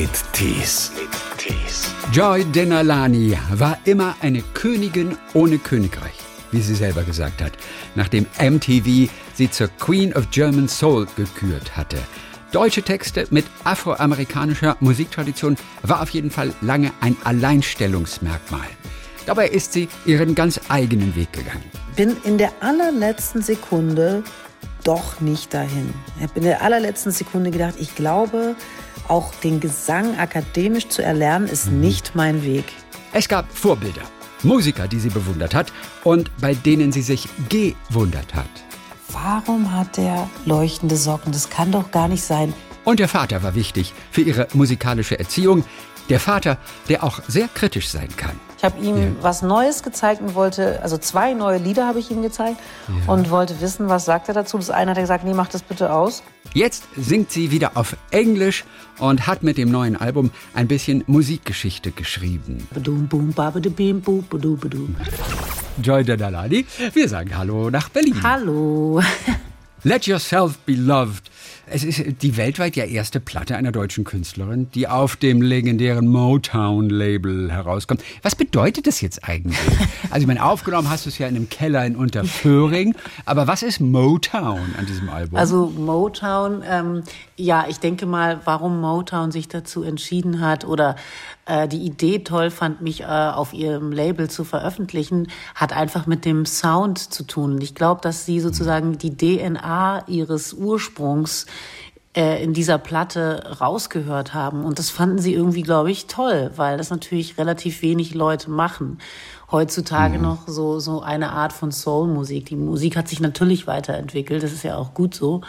mit Tees. Joy Denalani war immer eine Königin ohne Königreich, wie sie selber gesagt hat, nachdem MTV sie zur Queen of German Soul gekürt hatte. Deutsche Texte mit afroamerikanischer Musiktradition war auf jeden Fall lange ein Alleinstellungsmerkmal. Dabei ist sie ihren ganz eigenen Weg gegangen. Bin in der allerletzten Sekunde doch nicht dahin. Ich habe in der allerletzten Sekunde gedacht, ich glaube, auch den Gesang akademisch zu erlernen, ist Mhm. nicht mein Weg. Es gab Vorbilder, Musiker, die sie bewundert hat und bei denen sie sich gewundert hat. Warum hat der leuchtende Socken? Das kann doch gar nicht sein. Und der Vater war wichtig für ihre musikalische Erziehung. Der Vater, der auch sehr kritisch sein kann. Ich habe ihm was Neues gezeigt und wollte, also zwei neue Lieder habe ich ihm gezeigt und wollte wissen, was sagt er dazu. Das eine hat er gesagt, nee, mach das bitte aus. Jetzt singt sie wieder auf Englisch und hat mit dem neuen Album ein bisschen Musikgeschichte geschrieben. Joy Dadalani, wir sagen Hallo nach Berlin. Hallo. Let Yourself Be Loved. Es ist die weltweit ja erste Platte einer deutschen Künstlerin, die auf dem legendären Motown-Label herauskommt. Was bedeutet das jetzt eigentlich? Also ich meine, aufgenommen hast du es ja in einem Keller in Unterföhring, aber was ist Motown an diesem Album? Also Motown, ähm, ja, ich denke mal, warum Motown sich dazu entschieden hat oder äh, die Idee toll fand, mich äh, auf ihrem Label zu veröffentlichen, hat einfach mit dem Sound zu tun. Ich glaube, dass sie sozusagen die DNA ihres Ursprungs äh, in dieser Platte rausgehört haben. Und das fanden sie irgendwie, glaube ich, toll, weil das natürlich relativ wenig Leute machen. Heutzutage noch so, so eine Art von Soul-Musik. Die Musik hat sich natürlich weiterentwickelt, das ist ja auch gut so.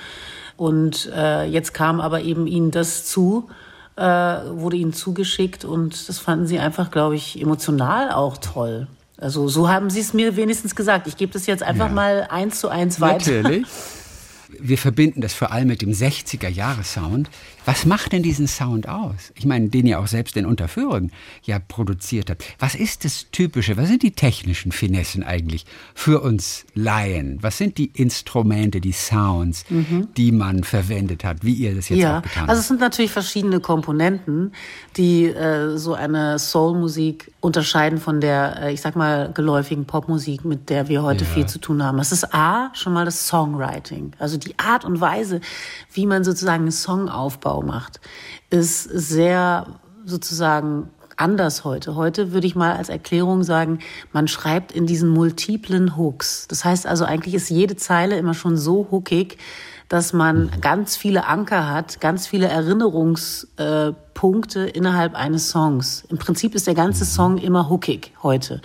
Und äh, jetzt kam aber eben ihnen das zu, äh, wurde ihnen zugeschickt und das fanden sie einfach, glaube ich, emotional auch toll. Also so haben sie es mir wenigstens gesagt. Ich gebe das jetzt einfach Ja. mal eins zu eins weiter. Natürlich. Wir verbinden das vor allem mit dem 60er-Jahre-Sound. Was macht denn diesen Sound aus? Ich meine, den ihr auch selbst in Unterführung ja produziert habt. Was ist das Typische? Was sind die technischen Finessen eigentlich für uns Laien? Was sind die Instrumente, die Sounds, die man verwendet hat, wie ihr das jetzt Mhm. ja, auch getan also habt? es sind natürlich verschiedene Komponenten, die äh, so eine Soul-Musik unterscheiden von der, äh, ich sag mal, geläufigen Popmusik, mit der wir heute Ja. viel zu tun haben. Das ist A, schon mal das Songwriting. Also die Art und Weise, wie man sozusagen einen Songaufbau macht, ist sehr sozusagen anders heute. Heute würde ich mal als Erklärung sagen, man schreibt in diesen multiplen Hooks. Das heißt also, eigentlich ist jede Zeile immer schon so hookig, dass man ganz viele Anker hat, ganz viele Erinnerungspunkte Punkte innerhalb eines Songs. Im Prinzip ist der ganze Song immer hookig heute.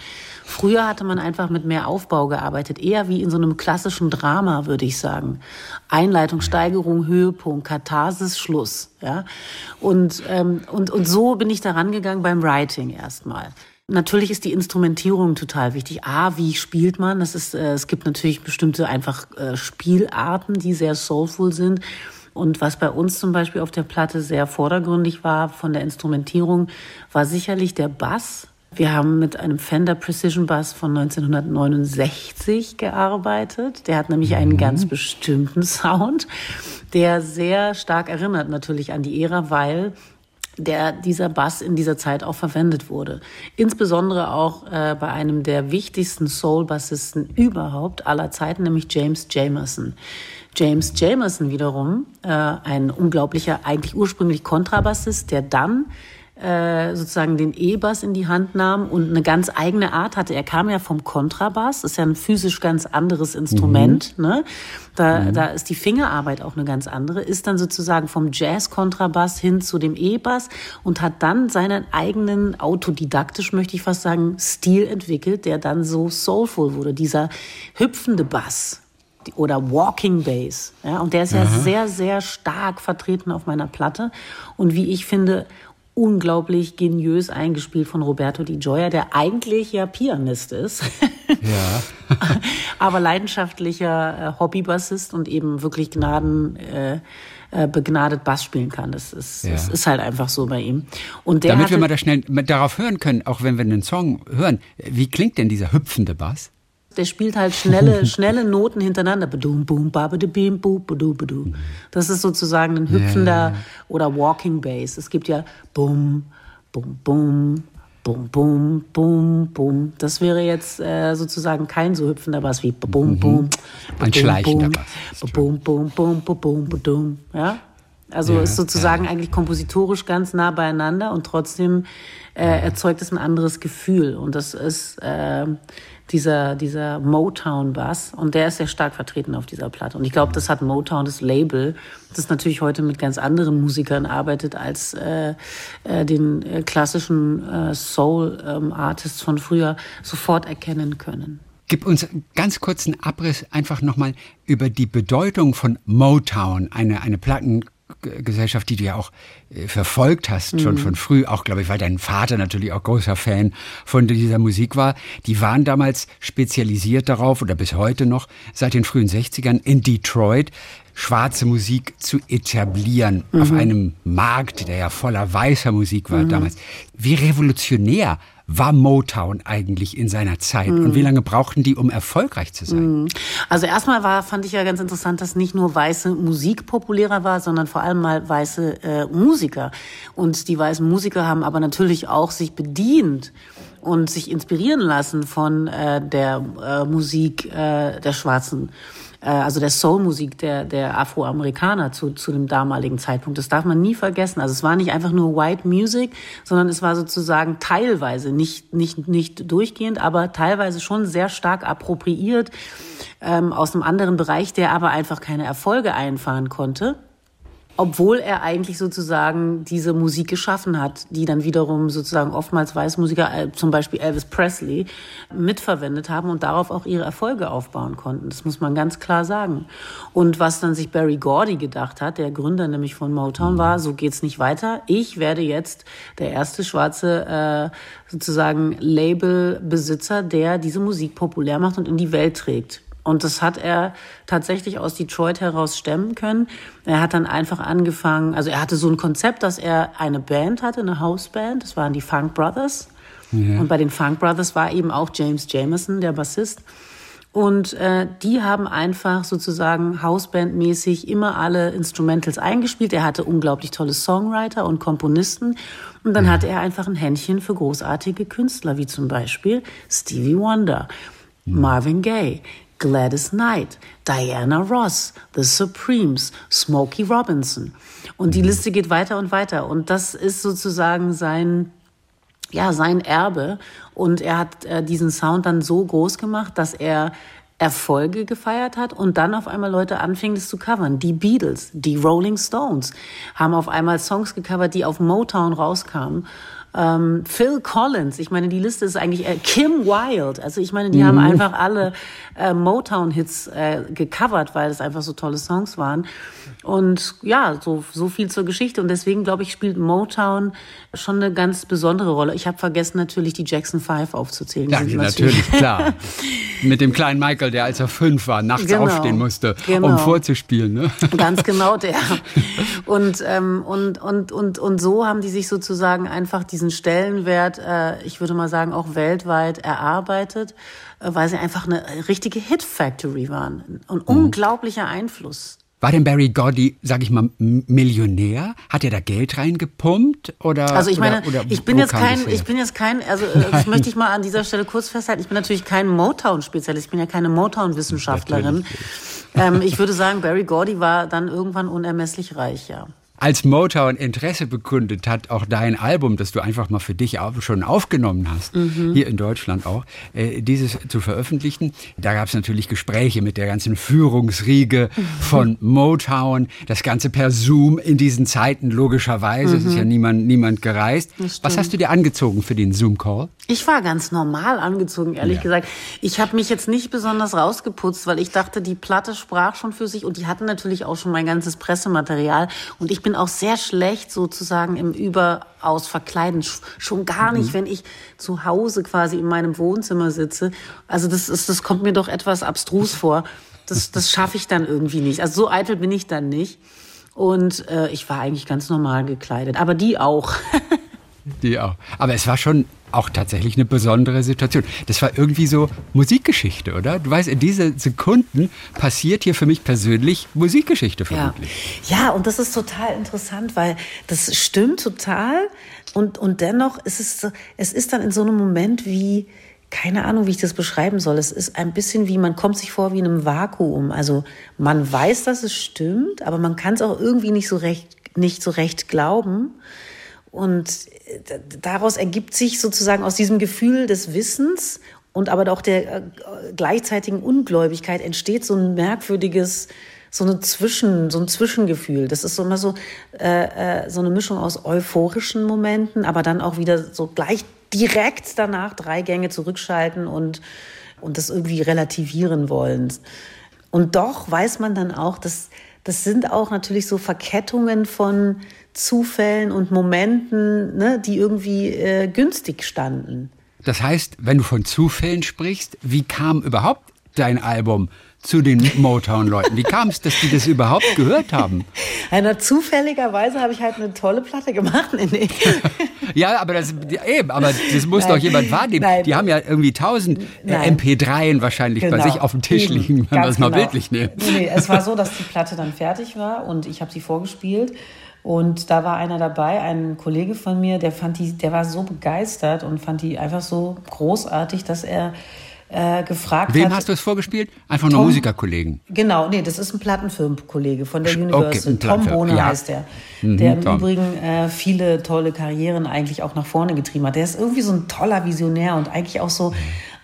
Früher hatte man einfach mit mehr Aufbau gearbeitet, eher wie in so einem klassischen Drama, würde ich sagen. Einleitung, Steigerung, Höhepunkt, Katharsis, Schluss. Ja? Und, ähm, und, und so bin ich da rangegangen beim Writing erstmal. Natürlich ist die Instrumentierung total wichtig. A, wie spielt man? Das ist, äh, es gibt natürlich bestimmte einfach äh, Spielarten, die sehr soulful sind. Und was bei uns zum Beispiel auf der Platte sehr vordergründig war von der Instrumentierung, war sicherlich der Bass. Wir haben mit einem Fender Precision Bass von 1969 gearbeitet. Der hat nämlich einen ganz bestimmten Sound, der sehr stark erinnert natürlich an die Ära, weil der dieser Bass in dieser Zeit auch verwendet wurde. Insbesondere auch äh, bei einem der wichtigsten Soul-Bassisten überhaupt aller Zeiten, nämlich James Jamerson. James Jamerson wiederum, äh, ein unglaublicher, eigentlich ursprünglich Kontrabassist, der dann äh, sozusagen den E-Bass in die Hand nahm und eine ganz eigene Art hatte. Er kam ja vom Kontrabass, ist ja ein physisch ganz anderes Instrument. Ne? Da, da ist die Fingerarbeit auch eine ganz andere, ist dann sozusagen vom Jazz-Kontrabass hin zu dem E-Bass und hat dann seinen eigenen, autodidaktisch möchte ich fast sagen, Stil entwickelt, der dann so soulful wurde. Dieser hüpfende Bass oder Walking Bass. Ja, und der ist ja sehr, sehr stark vertreten auf meiner Platte. Und wie ich finde, unglaublich geniös eingespielt von Roberto Di Gioia, der eigentlich ja Pianist ist, Ja. aber leidenschaftlicher äh, Hobbybassist und eben wirklich gnaden, äh, äh, begnadet Bass spielen kann. Das ist, Ja. das ist halt einfach so bei ihm. Und der Damit hatte, wir mal da schnell mit darauf hören können, auch wenn wir einen Song hören, wie klingt denn dieser hüpfende Bass? Der spielt halt schnelle, schnelle Noten hintereinander. Das ist sozusagen ein hüpfender ja. oder Walking Bass. Es gibt ja Bum, Bum, Bum, Bum, Bum, Bum, Bum. Das wäre jetzt äh, sozusagen kein so hüpfender Bass wie Bum, Bum, mhm. Ein schleichender Bass. Bum, Bum, Bum, Bum, Bum, Bum, Ja? Also ja, ist sozusagen ja. eigentlich kompositorisch ganz nah beieinander und trotzdem äh, erzeugt es ein anderes Gefühl. Und das ist äh, dieser, dieser Motown-Bass. Und der ist sehr stark vertreten auf dieser Platte. Und ich glaube, das hat Motown, das Label, das natürlich heute mit ganz anderen Musikern arbeitet als äh, äh, den äh, klassischen äh, Soul-Artists ähm, von früher, sofort erkennen können. Gib uns ganz kurzen Abriss einfach nochmal über die Bedeutung von Motown, eine, eine Platten Gesellschaft, die du ja auch äh, verfolgt hast, schon mhm. von früh, auch glaube ich, weil dein Vater natürlich auch großer Fan von dieser Musik war. Die waren damals spezialisiert darauf oder bis heute noch seit den frühen 60ern in Detroit schwarze Musik zu etablieren mhm. auf einem Markt, der ja voller weißer Musik war mhm. damals. Wie revolutionär war Motown eigentlich in seiner Zeit mhm. und wie lange brauchten die, um erfolgreich zu sein? Mhm. Also erstmal war, fand ich ja ganz interessant, dass nicht nur weiße Musik populärer war, sondern vor allem mal weiße äh, Musiker. Und die weißen Musiker haben aber natürlich auch sich bedient und sich inspirieren lassen von äh, der äh, Musik äh, der Schwarzen also der Soulmusik der, der Afroamerikaner zu, zu dem damaligen Zeitpunkt. Das darf man nie vergessen. Also es war nicht einfach nur White Music, sondern es war sozusagen teilweise, nicht, nicht, nicht durchgehend, aber teilweise schon sehr stark appropriiert ähm, aus einem anderen Bereich, der aber einfach keine Erfolge einfahren konnte obwohl er eigentlich sozusagen diese Musik geschaffen hat, die dann wiederum sozusagen oftmals Weißmusiker, äh, zum Beispiel Elvis Presley, mitverwendet haben und darauf auch ihre Erfolge aufbauen konnten. Das muss man ganz klar sagen. Und was dann sich Barry Gordy gedacht hat, der Gründer nämlich von Motown war, so geht's nicht weiter. Ich werde jetzt der erste schwarze äh, sozusagen Labelbesitzer, der diese Musik populär macht und in die Welt trägt. Und das hat er tatsächlich aus Detroit heraus stemmen können. Er hat dann einfach angefangen, also er hatte so ein Konzept, dass er eine Band hatte, eine Houseband, das waren die Funk Brothers. Ja. Und bei den Funk Brothers war eben auch James Jameson, der Bassist. Und äh, die haben einfach sozusagen Hausbandmäßig immer alle Instrumentals eingespielt. Er hatte unglaublich tolle Songwriter und Komponisten. Und dann ja. hatte er einfach ein Händchen für großartige Künstler, wie zum Beispiel Stevie Wonder, ja. Marvin Gaye, Gladys Knight, Diana Ross, The Supremes, Smokey Robinson. Und die mhm. Liste geht weiter und weiter. Und das ist sozusagen sein, ja, sein Erbe. Und er hat äh, diesen Sound dann so groß gemacht, dass er Erfolge gefeiert hat und dann auf einmal Leute anfingen, das zu covern. Die Beatles, die Rolling Stones haben auf einmal Songs gecovert, die auf Motown rauskamen. Ähm, Phil Collins, ich meine, die Liste ist eigentlich äh, Kim Wilde. Also ich meine, die mhm. haben einfach alle äh, Motown-Hits äh, gecovert, weil es einfach so tolle Songs waren. Und ja, so, so viel zur Geschichte. Und deswegen, glaube ich, spielt Motown schon eine ganz besondere Rolle. Ich habe vergessen, natürlich die Jackson Five aufzuzählen. Ja, natürlich, natürlich klar. Mit dem kleinen Michael, der als er fünf war, nachts genau, aufstehen musste, genau. um vorzuspielen. Ne? Ganz genau der. Und, ähm, und, und, und, und so haben die sich sozusagen einfach diesen Stellenwert, äh, ich würde mal sagen, auch weltweit erarbeitet, äh, weil sie einfach eine richtige Hit-Factory waren. Ein mhm. unglaublicher Einfluss war denn Barry Gordy, sag ich mal, Millionär? Hat er da Geld reingepumpt oder? Also ich meine, oder, oder ich bin jetzt kein, ich bin jetzt kein, also Nein. das möchte ich mal an dieser Stelle kurz festhalten. Ich bin natürlich kein Motown-Spezialist. Ich bin ja keine Motown-Wissenschaftlerin. Ähm, ich würde sagen, Barry Gordy war dann irgendwann unermesslich reich, ja als Motown Interesse bekundet hat, auch dein Album, das du einfach mal für dich auch schon aufgenommen hast, mhm. hier in Deutschland auch, äh, dieses zu veröffentlichen. Da gab es natürlich Gespräche mit der ganzen Führungsriege mhm. von Motown, das Ganze per Zoom in diesen Zeiten logischerweise. Mhm. Es ist ja niemand, niemand gereist. Was hast du dir angezogen für den Zoom-Call? Ich war ganz normal angezogen, ehrlich ja. gesagt. Ich habe mich jetzt nicht besonders rausgeputzt, weil ich dachte, die Platte sprach schon für sich und die hatten natürlich auch schon mein ganzes Pressematerial und ich bin auch sehr schlecht sozusagen im Überaus verkleiden. Schon gar nicht, mhm. wenn ich zu Hause quasi in meinem Wohnzimmer sitze. Also das ist, das kommt mir doch etwas abstrus vor. Das, das schaffe ich dann irgendwie nicht. Also so eitel bin ich dann nicht. Und äh, ich war eigentlich ganz normal gekleidet. Aber die auch. die auch. Aber es war schon auch tatsächlich eine besondere Situation. Das war irgendwie so Musikgeschichte, oder? Du weißt, in diesen Sekunden passiert hier für mich persönlich Musikgeschichte vermutlich. Ja. ja, und das ist total interessant, weil das stimmt total. Und, und dennoch ist es, es ist dann in so einem Moment wie, keine Ahnung, wie ich das beschreiben soll. Es ist ein bisschen wie, man kommt sich vor wie in einem Vakuum. Also man weiß, dass es stimmt, aber man kann es auch irgendwie nicht so recht, nicht so recht glauben. Und äh, daraus ergibt sich sozusagen aus diesem Gefühl des Wissens und aber auch der äh, gleichzeitigen Ungläubigkeit entsteht so ein merkwürdiges, so eine Zwischen, so ein Zwischengefühl. Das ist so immer so äh, äh, so eine Mischung aus euphorischen Momenten, aber dann auch wieder so gleich direkt danach drei Gänge zurückschalten und und das irgendwie relativieren wollen. Und doch weiß man dann auch, dass das sind auch natürlich so Verkettungen von Zufällen und Momenten, ne, die irgendwie äh, günstig standen. Das heißt, wenn du von Zufällen sprichst, wie kam überhaupt dein Album zu den Motown-Leuten? Wie kam es, dass die das überhaupt gehört haben? Einer zufälligerweise habe ich halt eine tolle Platte gemacht. Nee. ja, aber das, eben, aber das muss Nein. doch jemand wahrnehmen. Nein. Die haben ja irgendwie tausend äh, MP3 wahrscheinlich genau. bei sich auf dem Tisch liegen, wenn wir es mal genau. bildlich nehmen. Nee, nee, es war so, dass die Platte dann fertig war und ich habe sie vorgespielt. Und da war einer dabei, ein Kollege von mir, der fand die, der war so begeistert und fand die einfach so großartig, dass er äh, gefragt Wem hat. hast du es vorgespielt? Einfach nur Musikerkollegen. Genau, nee, das ist ein Plattenfirmenkollege von der Universal. Okay, Tom Bohne ja. heißt der. Mhm, der im Tom. Übrigen äh, viele tolle Karrieren eigentlich auch nach vorne getrieben hat. Der ist irgendwie so ein toller Visionär und eigentlich auch so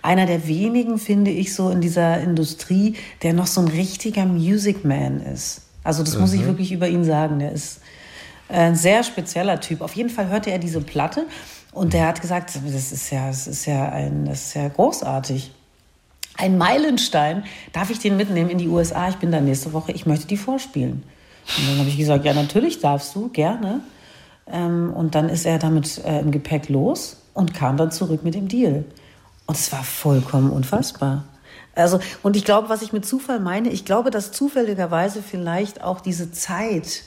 einer der wenigen, finde ich, so in dieser Industrie, der noch so ein richtiger Music Man ist. Also das mhm. muss ich mhm. wirklich über ihn sagen. Der ist ein sehr spezieller Typ. Auf jeden Fall hörte er diese Platte und der hat gesagt, das ist ja, das ist ja ein, das ist ja großartig. Ein Meilenstein. Darf ich den mitnehmen in die USA? Ich bin da nächste Woche. Ich möchte die vorspielen. Und dann habe ich gesagt, ja, natürlich darfst du, gerne. Ähm, und dann ist er damit äh, im Gepäck los und kam dann zurück mit dem Deal. Und es war vollkommen unfassbar. Also, und ich glaube, was ich mit Zufall meine, ich glaube, dass zufälligerweise vielleicht auch diese Zeit,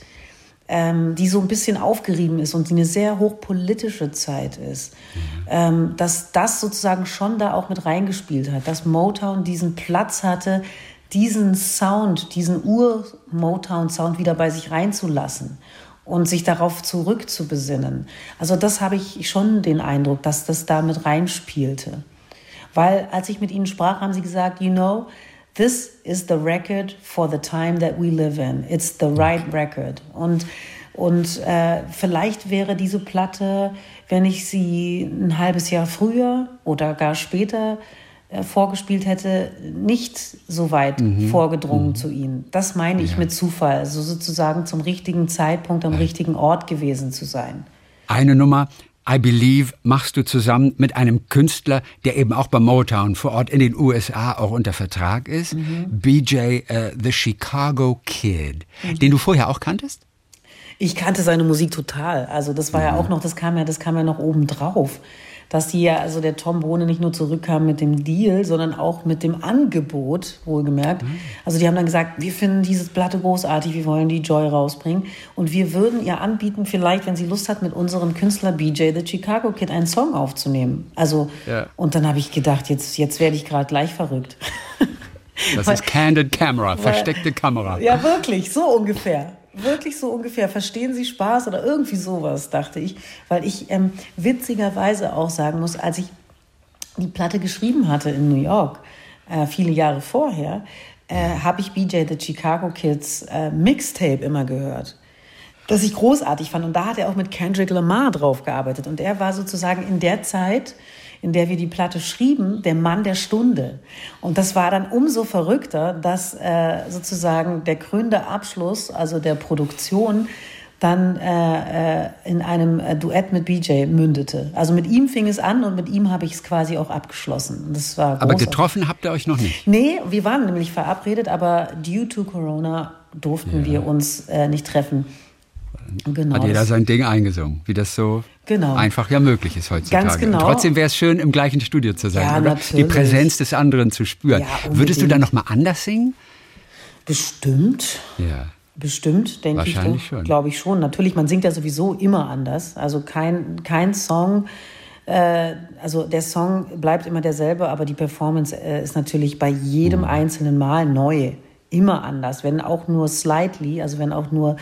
ähm, die so ein bisschen aufgerieben ist und die eine sehr hochpolitische Zeit ist, ähm, dass das sozusagen schon da auch mit reingespielt hat, dass Motown diesen Platz hatte, diesen Sound, diesen Ur-Motown-Sound wieder bei sich reinzulassen und sich darauf zurückzubesinnen. Also das habe ich schon den Eindruck, dass das da mit reinspielte. Weil als ich mit ihnen sprach, haben sie gesagt, you know, this is the record for the time that we live in. It's the right record. Und, und äh, vielleicht wäre diese Platte, wenn ich sie ein halbes Jahr früher oder gar später äh, vorgespielt hätte, nicht so weit mhm. vorgedrungen mhm. zu ihnen. Das meine ich ja. mit Zufall, also sozusagen zum richtigen Zeitpunkt am richtigen Ort gewesen zu sein. Eine Nummer I Believe machst du zusammen mit einem Künstler, der eben auch bei Motown vor Ort in den USA auch unter Vertrag ist, mhm. BJ uh, The Chicago Kid, mhm. den du vorher auch kanntest? Ich kannte seine Musik total. Also das war mhm. ja auch noch, das kam ja, das kam ja noch oben drauf dass ja, also der Tom Bohne nicht nur zurückkam mit dem Deal, sondern auch mit dem Angebot, wohlgemerkt. Mhm. Also die haben dann gesagt, wir finden diese Platte großartig, wir wollen die Joy rausbringen und wir würden ihr anbieten, vielleicht, wenn sie Lust hat, mit unserem Künstler BJ The Chicago Kid einen Song aufzunehmen. Also, ja. und dann habe ich gedacht, jetzt, jetzt werde ich gerade gleich verrückt. Das ist Candid Camera, versteckte Kamera. Ja, wirklich, so ungefähr wirklich so ungefähr, verstehen Sie Spaß oder irgendwie sowas, dachte ich. Weil ich ähm, witzigerweise auch sagen muss, als ich die Platte geschrieben hatte in New York, äh, viele Jahre vorher, äh, habe ich BJ The Chicago Kids äh, Mixtape immer gehört. Das ich großartig fand. Und da hat er auch mit Kendrick Lamar drauf gearbeitet. Und er war sozusagen in der Zeit, in der wir die Platte schrieben, der Mann der Stunde. Und das war dann umso verrückter, dass äh, sozusagen der krönende Abschluss, also der Produktion, dann äh, äh in einem äh, Duett mit BJ mündete. Also mit ihm fing es an und mit ihm habe ich es quasi auch abgeschlossen. Das war aber getroffen habt ihr euch noch nicht? Nee, wir waren nämlich verabredet, aber due to Corona durften ja. wir uns äh, nicht treffen. Genau. Hat jeder sein Ding eingesungen, wie das so genau. einfach ja möglich ist heutzutage. Ganz genau. Und trotzdem wäre es schön, im gleichen Studio zu sein, ja, oder? Natürlich. Die Präsenz des anderen zu spüren. Ja, Würdest du dann noch mal anders singen? Bestimmt. Ja. Bestimmt, denke ich. Glaube ich schon. Natürlich, man singt ja sowieso immer anders. Also kein, kein Song äh, also der Song bleibt immer derselbe, aber die Performance äh, ist natürlich bei jedem mhm. einzelnen Mal neu, immer anders, wenn auch nur slightly, also wenn auch nur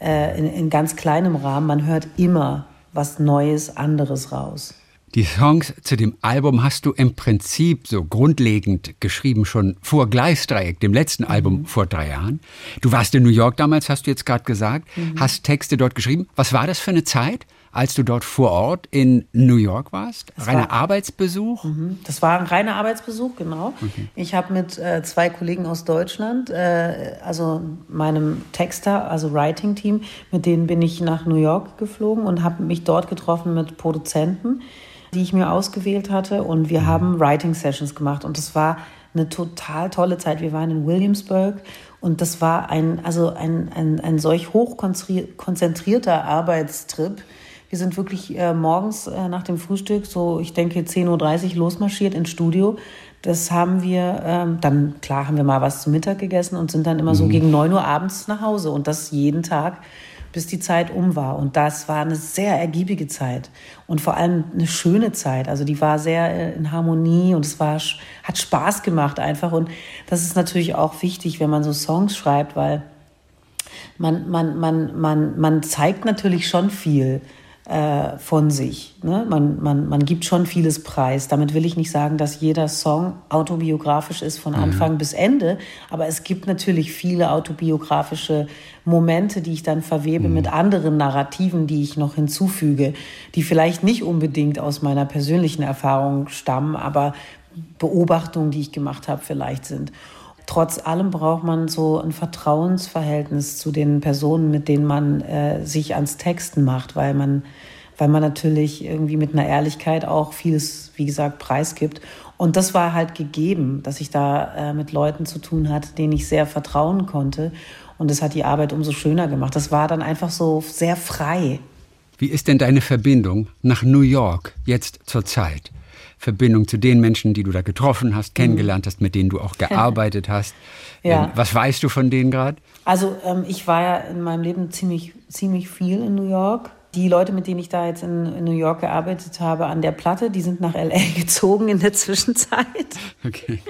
äh, in, in ganz kleinem Rahmen, man hört immer was Neues, anderes raus. Die Songs zu dem Album hast du im Prinzip so grundlegend geschrieben, schon vor Gleisdreieck, dem letzten mhm. Album vor drei Jahren. Du warst in New York damals, hast du jetzt gerade gesagt, mhm. hast Texte dort geschrieben. Was war das für eine Zeit? Als du dort vor Ort in New York warst? Das reiner war, Arbeitsbesuch? Mhm. Das war ein reiner Arbeitsbesuch, genau. Okay. Ich habe mit äh, zwei Kollegen aus Deutschland, äh, also meinem Texter, also Writing-Team, mit denen bin ich nach New York geflogen und habe mich dort getroffen mit Produzenten die ich mir ausgewählt hatte. Und wir mhm. haben Writing Sessions gemacht. Und das war eine total tolle Zeit. Wir waren in Williamsburg und das war ein, also ein, ein, ein solch hochkonzentrierter Arbeitstrip. Wir sind wirklich äh, morgens äh, nach dem Frühstück, so ich denke 10.30 Uhr losmarschiert ins Studio. Das haben wir, ähm, dann klar haben wir mal was zum Mittag gegessen und sind dann immer mhm. so gegen 9 Uhr abends nach Hause und das jeden Tag bis die Zeit um war. Und das war eine sehr ergiebige Zeit und vor allem eine schöne Zeit. Also die war sehr äh, in Harmonie und es war, hat Spaß gemacht einfach. Und das ist natürlich auch wichtig, wenn man so Songs schreibt, weil man, man, man, man, man zeigt natürlich schon viel äh, von sich. Ne? Man, man, man gibt schon vieles preis. Damit will ich nicht sagen, dass jeder Song autobiografisch ist von mhm. Anfang mhm. bis Ende, aber es gibt natürlich viele autobiografische Momente, die ich dann verwebe mhm. mit anderen Narrativen, die ich noch hinzufüge, die vielleicht nicht unbedingt aus meiner persönlichen Erfahrung stammen, aber Beobachtungen, die ich gemacht habe, vielleicht sind trotz allem braucht man so ein Vertrauensverhältnis zu den Personen, mit denen man äh, sich ans Texten macht, weil man, weil man natürlich irgendwie mit einer Ehrlichkeit auch vieles, wie gesagt, preisgibt. Und das war halt gegeben, dass ich da äh, mit Leuten zu tun hatte, denen ich sehr vertrauen konnte. Und das hat die Arbeit umso schöner gemacht. Das war dann einfach so sehr frei. Wie ist denn deine Verbindung nach New York jetzt zur Zeit? Verbindung zu den Menschen, die du da getroffen hast, kennengelernt hast, mit denen du auch gearbeitet hast. ja. Ähm, was weißt du von denen gerade? Also ähm, ich war ja in meinem Leben ziemlich, ziemlich viel in New York die Leute, mit denen ich da jetzt in, in, New York gearbeitet habe, an der Platte, die sind nach LA gezogen in der Zwischenzeit. Okay.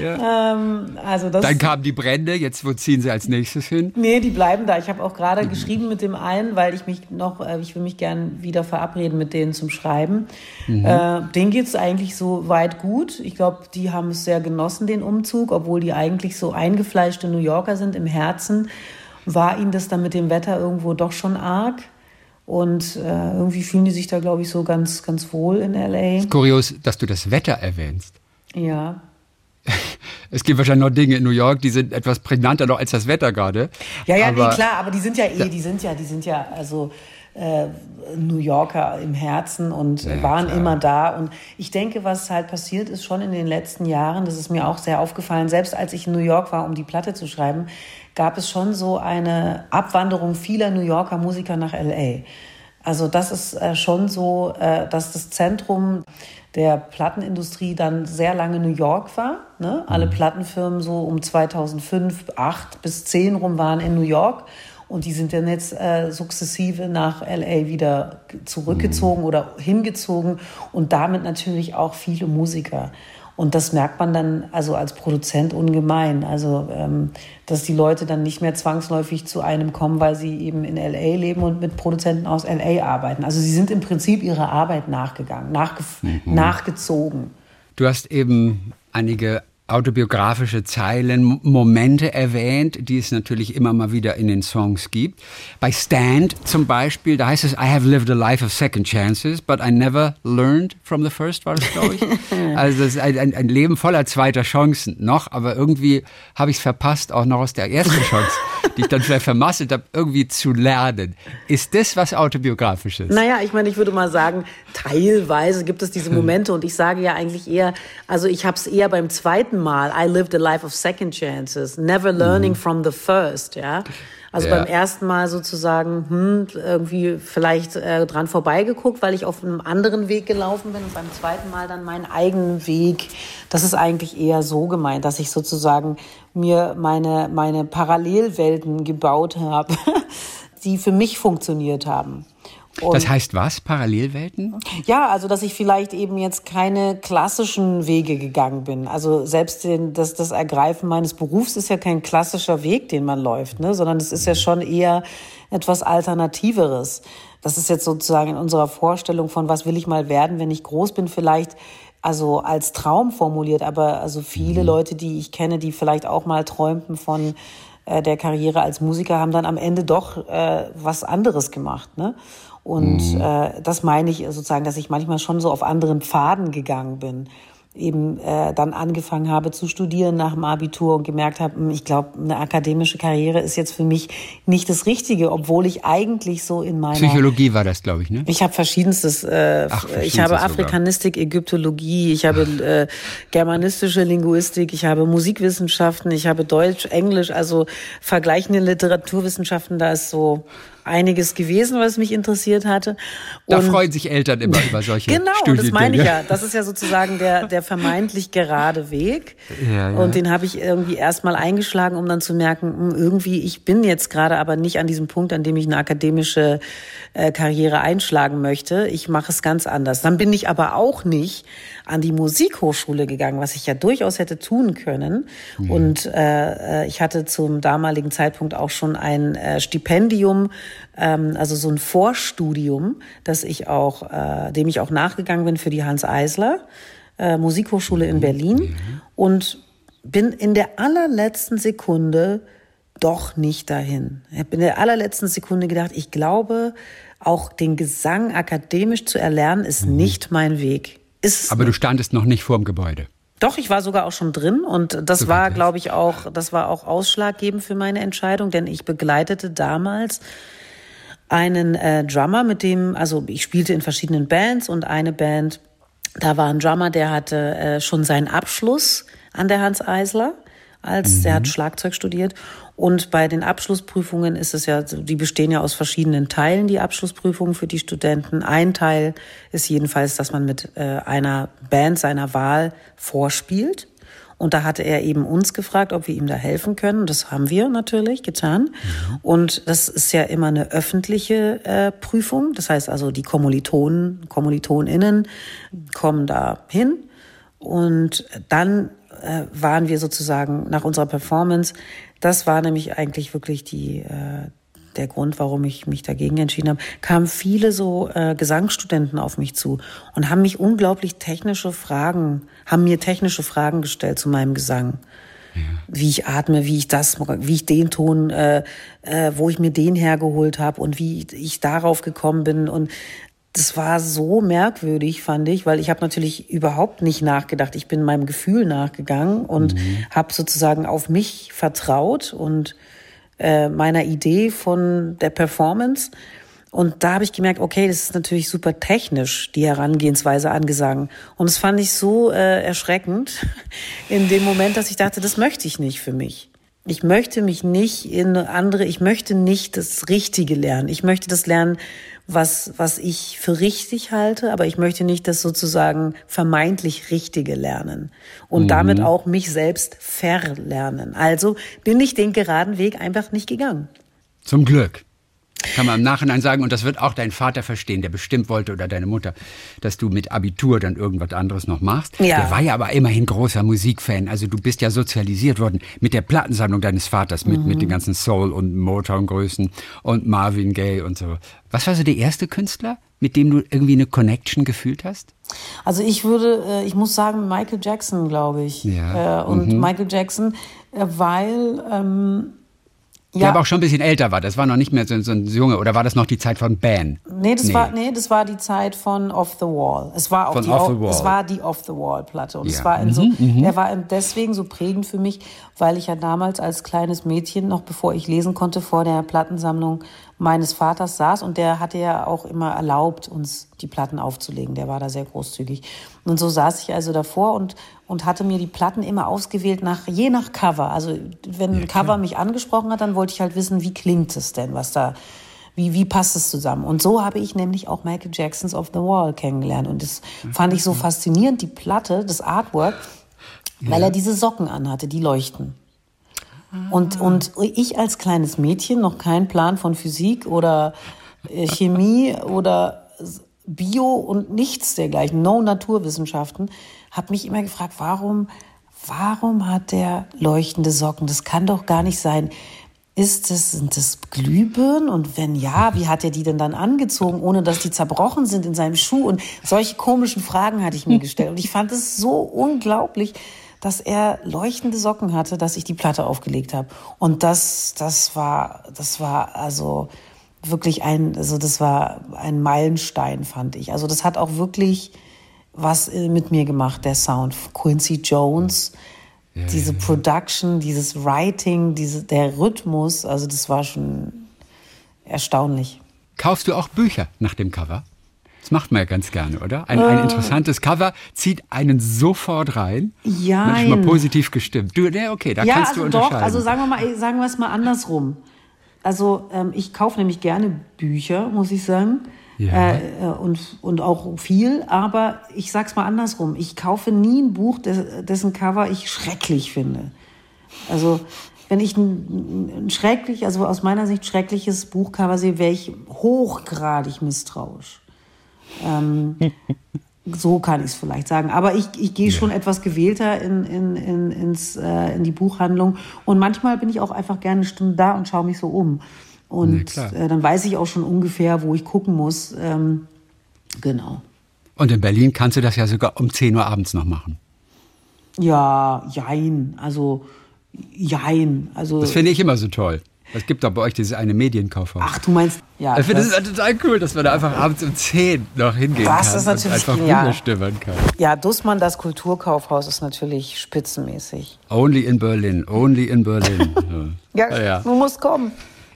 Ja. ähm, also das, Dann kamen die Brände, jetzt wo ziehen sie als nächstes hin? Nee, die bleiben da. Ich habe auch gerade mhm. geschrieben mit dem einen, weil ich mich noch, äh, ich will mich gern wieder verabreden mit denen zum Schreiben. Mhm. Äh, denen geht es eigentlich so weit gut. Ich glaube, die haben es sehr genossen, den Umzug, obwohl die eigentlich so eingefleischte New Yorker sind im Herzen. War ihnen das dann mit dem Wetter irgendwo doch schon arg? Und äh, irgendwie fühlen die sich da, glaube ich, so ganz, ganz wohl in LA. Kurios, dass du das Wetter erwähnst. Ja. Es gibt wahrscheinlich noch Dinge in New York, die sind etwas prägnanter noch als das Wetter gerade. Ja, ja, aber, nee, klar, aber die sind ja eh, die sind ja, die sind ja, also äh, New Yorker im Herzen und ja, waren klar. immer da. Und ich denke, was halt passiert ist schon in den letzten Jahren, das ist mir auch sehr aufgefallen, selbst als ich in New York war, um die Platte zu schreiben, gab es schon so eine Abwanderung vieler New Yorker Musiker nach LA. Also das ist äh, schon so, äh, dass das Zentrum der Plattenindustrie dann sehr lange New York war. Ne? Alle mhm. Plattenfirmen so um 2005, 8 bis 10 rum waren in New York. Und die sind dann jetzt äh, sukzessive nach LA wieder zurückgezogen mhm. oder hingezogen und damit natürlich auch viele Musiker. Und das merkt man dann also als Produzent ungemein. Also, ähm, dass die Leute dann nicht mehr zwangsläufig zu einem kommen, weil sie eben in LA leben und mit Produzenten aus LA arbeiten. Also sie sind im Prinzip ihrer Arbeit nachgegangen, nachge mhm. nachgezogen. Du hast eben einige autobiografische Zeilen, Momente erwähnt, die es natürlich immer mal wieder in den Songs gibt. Bei Stand zum Beispiel, da heißt es, I have lived a life of second chances, but I never learned from the first, war das, glaube ich. also es ist ein, ein, ein, Leben voller zweiter Chancen noch, aber irgendwie habe ich es verpasst, auch noch aus der ersten Chance, die ich dann vielleicht vermasselt habe, irgendwie zu lernen. Ist das was Autobiografisches? Naja, ich meine, ich würde mal sagen, teilweise gibt es diese Momente und ich sage ja eigentlich eher, also ich habe es eher beim zweiten Mal, I lived a life of second chances, never learning mhm. from the first, ja. Also ja. beim ersten Mal sozusagen hm, irgendwie vielleicht äh, dran vorbeigeguckt, weil ich auf einem anderen Weg gelaufen bin und beim zweiten Mal dann meinen eigenen Weg. Das ist eigentlich eher so gemeint, dass ich sozusagen mir meine, meine Parallelwelten gebaut habe, die für mich funktioniert haben. Und das heißt was? Parallelwelten? Ja, also dass ich vielleicht eben jetzt keine klassischen Wege gegangen bin. Also selbst den, das, das Ergreifen meines Berufs ist ja kein klassischer Weg, den man läuft, ne? sondern es ist ja schon eher etwas Alternativeres. Das ist jetzt sozusagen in unserer Vorstellung von, was will ich mal werden, wenn ich groß bin, vielleicht also als Traum formuliert, aber also viele mhm. Leute, die ich kenne, die vielleicht auch mal träumten von äh, der Karriere als Musiker, haben dann am Ende doch äh, was anderes gemacht. Ne? Und mhm. äh, das meine ich sozusagen, dass ich manchmal schon so auf anderen Pfaden gegangen bin eben äh, dann angefangen habe zu studieren nach dem Abitur und gemerkt habe, hm, ich glaube, eine akademische Karriere ist jetzt für mich nicht das Richtige, obwohl ich eigentlich so in meiner Psychologie war das, glaube ich, ne? Ich habe verschiedenstes. Äh, Ach, ich habe Afrikanistik, sogar. Ägyptologie, ich habe äh, germanistische Linguistik, ich habe Musikwissenschaften, ich habe Deutsch, Englisch, also vergleichende Literaturwissenschaften. Da ist so einiges gewesen, was mich interessiert hatte. Und da freuen sich Eltern immer über solche Genau, das meine ich ja. Das ist ja sozusagen der, der vermeintlich gerade Weg. Ja, ja. Und den habe ich irgendwie erstmal eingeschlagen, um dann zu merken, hm, irgendwie, ich bin jetzt gerade aber nicht an diesem Punkt, an dem ich eine akademische äh, Karriere einschlagen möchte. Ich mache es ganz anders. Dann bin ich aber auch nicht an die Musikhochschule gegangen, was ich ja durchaus hätte tun können. Mhm. Und äh, äh, ich hatte zum damaligen Zeitpunkt auch schon ein äh, Stipendium, ähm, also so ein Vorstudium, das ich auch, äh, dem ich auch nachgegangen bin für die Hans Eisler äh, Musikhochschule in mhm. Berlin mhm. und bin in der allerletzten Sekunde doch nicht dahin. Ich habe in der allerletzten Sekunde gedacht, ich glaube, auch den Gesang akademisch zu erlernen, ist mhm. nicht mein Weg. Ist Aber du standest noch nicht vor dem Gebäude. Doch, ich war sogar auch schon drin und das war, glaube ich, auch, das war auch ausschlaggebend für meine Entscheidung, denn ich begleitete damals einen äh, Drummer, mit dem, also ich spielte in verschiedenen Bands und eine Band, da war ein Drummer, der hatte äh, schon seinen Abschluss an der Hans Eisler als mhm. der hat Schlagzeug studiert und bei den Abschlussprüfungen ist es ja, die bestehen ja aus verschiedenen Teilen, die Abschlussprüfungen für die Studenten. Ein Teil ist jedenfalls, dass man mit äh, einer Band seiner Wahl vorspielt. Und da hatte er eben uns gefragt, ob wir ihm da helfen können. Das haben wir natürlich getan. Und das ist ja immer eine öffentliche äh, Prüfung. Das heißt also, die Kommilitonen, KommilitonInnen kommen da hin. Und dann äh, waren wir sozusagen nach unserer Performance das war nämlich eigentlich wirklich die, äh, der Grund, warum ich mich dagegen entschieden habe, kamen viele so äh, Gesangsstudenten auf mich zu und haben mich unglaublich technische Fragen, haben mir technische Fragen gestellt zu meinem Gesang. Ja. Wie ich atme, wie ich das, wie ich den Ton, äh, äh, wo ich mir den hergeholt habe und wie ich darauf gekommen bin. Und das war so merkwürdig, fand ich, weil ich habe natürlich überhaupt nicht nachgedacht. Ich bin meinem Gefühl nachgegangen und mhm. habe sozusagen auf mich vertraut und äh, meiner Idee von der Performance. Und da habe ich gemerkt, okay, das ist natürlich super technisch, die Herangehensweise an Gesang. Und das fand ich so äh, erschreckend in dem Moment, dass ich dachte, das möchte ich nicht für mich. Ich möchte mich nicht in andere, ich möchte nicht das Richtige lernen. Ich möchte das lernen, was, was ich für richtig halte, aber ich möchte nicht das sozusagen vermeintlich Richtige lernen und mhm. damit auch mich selbst verlernen. Also bin ich den geraden Weg einfach nicht gegangen. Zum Glück. Kann man im Nachhinein sagen, und das wird auch dein Vater verstehen, der bestimmt wollte, oder deine Mutter, dass du mit Abitur dann irgendwas anderes noch machst. Ja. Der war ja aber immerhin großer Musikfan. Also du bist ja sozialisiert worden mit der Plattensammlung deines Vaters, mit, mhm. mit den ganzen Soul- und Motown-Größen und Marvin Gaye und so. Was war so der erste Künstler, mit dem du irgendwie eine Connection gefühlt hast? Also ich würde, äh, ich muss sagen, Michael Jackson, glaube ich. Ja. Äh, und mhm. Michael Jackson, äh, weil ähm, ja. Der aber auch schon ein bisschen älter war. Das war noch nicht mehr so, so ein Junge. Oder war das noch die Zeit von Ben? Nee, das nee. war nee, das war die Zeit von Off the Wall. Es war auch von die Off the Wall. Es war die Off the Wall Platte und ja. es war in so, mhm, mhm, er war deswegen so prägend für mich, weil ich ja damals als kleines Mädchen noch bevor ich lesen konnte vor der Plattensammlung meines Vaters saß und der hatte ja auch immer erlaubt, uns die Platten aufzulegen. Der war da sehr großzügig. Und so saß ich also davor und, und hatte mir die Platten immer ausgewählt nach, je nach Cover. Also wenn ein Cover mich angesprochen hat, dann wollte ich halt wissen, wie klingt es denn, was da, wie, wie passt es zusammen? Und so habe ich nämlich auch Michael Jacksons Of the Wall kennengelernt. Und das fand ich so faszinierend, die Platte, das Artwork, weil er diese Socken anhatte, die leuchten. Und, und ich als kleines Mädchen, noch kein Plan von Physik oder äh, Chemie oder Bio und nichts dergleichen, no Naturwissenschaften, habe mich immer gefragt, warum, warum hat der leuchtende Socken? Das kann doch gar nicht sein. Ist das, sind das Glühbirnen? Und wenn ja, wie hat er die denn dann angezogen, ohne dass die zerbrochen sind in seinem Schuh? Und solche komischen Fragen hatte ich mir gestellt. Und ich fand es so unglaublich, dass er leuchtende Socken hatte, dass ich die Platte aufgelegt habe. Und das, das war, das war also wirklich ein, also das war ein Meilenstein, fand ich. Also das hat auch wirklich was äh, mit mir gemacht, der Sound. Quincy Jones, ja, diese ja, ja. Production, dieses Writing, diese, der Rhythmus, also das war schon erstaunlich. Kaufst du auch Bücher nach dem Cover? Das macht man ja ganz gerne, oder? Ein, ein äh. interessantes Cover zieht einen sofort rein. Ja. Man ist mal positiv gestimmt. Du, ne, okay, da ja, kannst also du unterscheiden. Doch, also sagen wir mal, sagen wir es mal andersrum. Also ähm, ich kaufe nämlich gerne Bücher, muss ich sagen. Ja. Äh, äh, und, und auch viel, aber ich sag's mal andersrum. Ich kaufe nie ein Buch, dessen Cover ich schrecklich finde. Also wenn ich ein, ein schrecklich, also aus meiner Sicht schreckliches Buchcover sehe, wäre ich hochgradig misstrauisch. Ähm, so kann ich es vielleicht sagen. Aber ich, ich gehe schon etwas gewählter in, in, in, ins, äh, in die Buchhandlung. Und manchmal bin ich auch einfach gerne eine Stunde da und schaue mich so um. Und äh, dann weiß ich auch schon ungefähr, wo ich gucken muss. Ähm, genau. Und in Berlin kannst du das ja sogar um 10 Uhr abends noch machen. Ja, jein. Also, jein. Also, das finde ich immer so toll. Es gibt doch bei euch dieses eine Medienkaufhaus. Ach, du meinst, ja. Ich finde das total cool, dass man da einfach abends um 10 noch hingehen das kann. Das ist natürlich und einfach genial. kann. Ja, Dussmann, das Kulturkaufhaus ist natürlich spitzenmäßig. Only in Berlin, only in Berlin. ja, ja, ja, du musst kommen.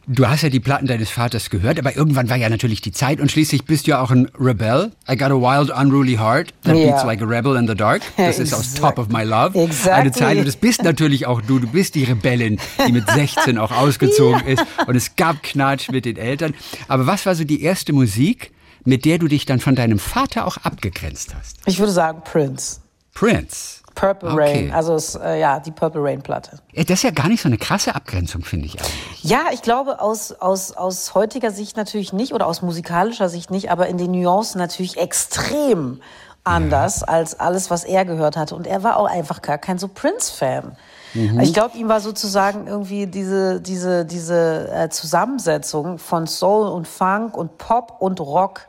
Du hast ja die Platten deines Vaters gehört, aber irgendwann war ja natürlich die Zeit und schließlich bist du ja auch ein Rebel. I got a wild, unruly heart that yeah. beats like a rebel in the dark. Das ist aus Top of My Love. Exactly. Eine Zeile. Und das bist natürlich auch du. Du bist die Rebellin, die mit 16 auch ausgezogen ja. ist. Und es gab Knatsch mit den Eltern. Aber was war so die erste Musik, mit der du dich dann von deinem Vater auch abgegrenzt hast? Ich würde sagen Prince. Prince. Purple okay. Rain, also ist, äh, ja, die Purple Rain Platte. Das ist ja gar nicht so eine krasse Abgrenzung, finde ich eigentlich. Ja, ich glaube aus, aus, aus heutiger Sicht natürlich nicht oder aus musikalischer Sicht nicht, aber in den Nuancen natürlich extrem anders ja. als alles, was er gehört hatte. Und er war auch einfach gar kein so Prince-Fan. Mhm. Ich glaube, ihm war sozusagen irgendwie diese, diese, diese äh, Zusammensetzung von Soul und Funk und Pop und Rock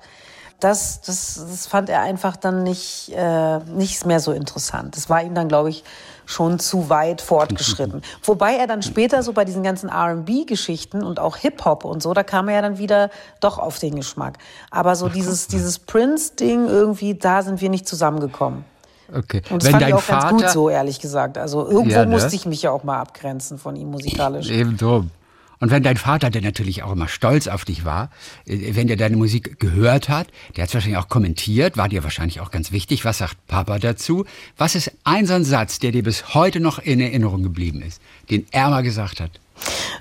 das, das, das fand er einfach dann nicht, äh, nicht mehr so interessant. Das war ihm dann, glaube ich, schon zu weit fortgeschritten. Wobei er dann später so bei diesen ganzen R&B-Geschichten und auch Hip-Hop und so, da kam er ja dann wieder doch auf den Geschmack. Aber so dieses, dieses Prince-Ding irgendwie, da sind wir nicht zusammengekommen. Okay. Und das Wenn fand ich auch Vater... ganz gut so, ehrlich gesagt. Also irgendwo ja, ne? musste ich mich ja auch mal abgrenzen von ihm musikalisch. Eben drum. Und wenn dein Vater, der natürlich auch immer stolz auf dich war, äh, wenn der deine Musik gehört hat, der hat es wahrscheinlich auch kommentiert, war dir wahrscheinlich auch ganz wichtig, was sagt Papa dazu? Was ist ein so ein Satz, der dir bis heute noch in Erinnerung geblieben ist, den er mal gesagt hat?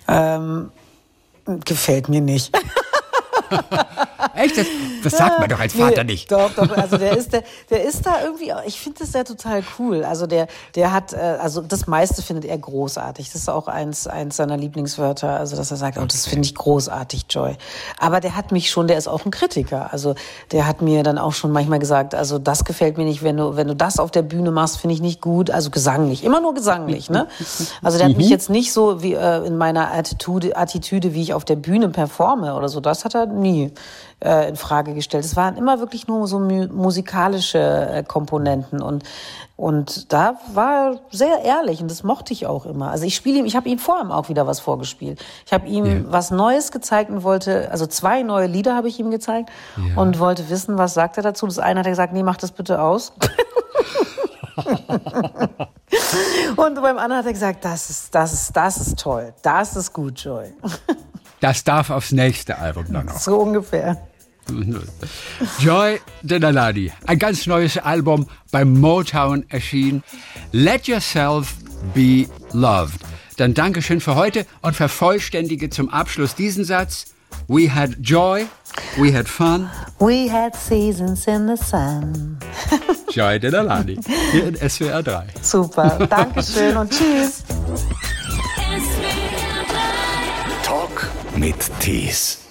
Ähm, gefällt mir nicht. Echt? Das, das sagt man doch als Vater nee, nicht. Doch, doch. Also der ist, der, der ist da irgendwie, ich finde das ja total cool. Also der, der hat, äh, also das meiste findet er großartig. Das ist auch eins, eins seiner Lieblingswörter. Also dass er sagt, oh, das finde ich großartig, Joy. Aber der hat mich schon, der ist auch ein Kritiker. Also der hat mir dann auch schon manchmal gesagt, also das gefällt mir nicht, wenn du, wenn du das auf der Bühne machst, finde ich nicht gut. Also gesanglich, immer nur gesanglich, ne? Also der hat mich mhm. jetzt nicht so wie äh, in meiner Attitude, Attitüde, wie ich auf der Bühne performe oder so. Das hat er nie äh, in Frage gestellt. Es waren immer wirklich nur so musikalische äh, Komponenten und und da war er sehr ehrlich und das mochte ich auch immer. Also ich spiele ihm, ich habe ihm vor allem auch wieder was vorgespielt. Ich habe ihm ja. was Neues gezeigt und wollte, also zwei neue Lieder habe ich ihm gezeigt ja. und wollte wissen, was sagt er dazu. Das eine hat er gesagt, nee, mach das bitte aus. und beim anderen hat er gesagt, das ist, das ist, das ist toll, das ist gut, Joy. Das darf aufs nächste Album dann noch. So ungefähr. Joy Denalani, ein ganz neues Album bei Motown erschienen. Let Yourself Be Loved. Dann Dankeschön für heute und vervollständige zum Abschluss diesen Satz. We had joy, we had fun. We had seasons in the sun. Joy Denalani, hier in SWR 3. Super, Dankeschön und tschüss. mit Tees.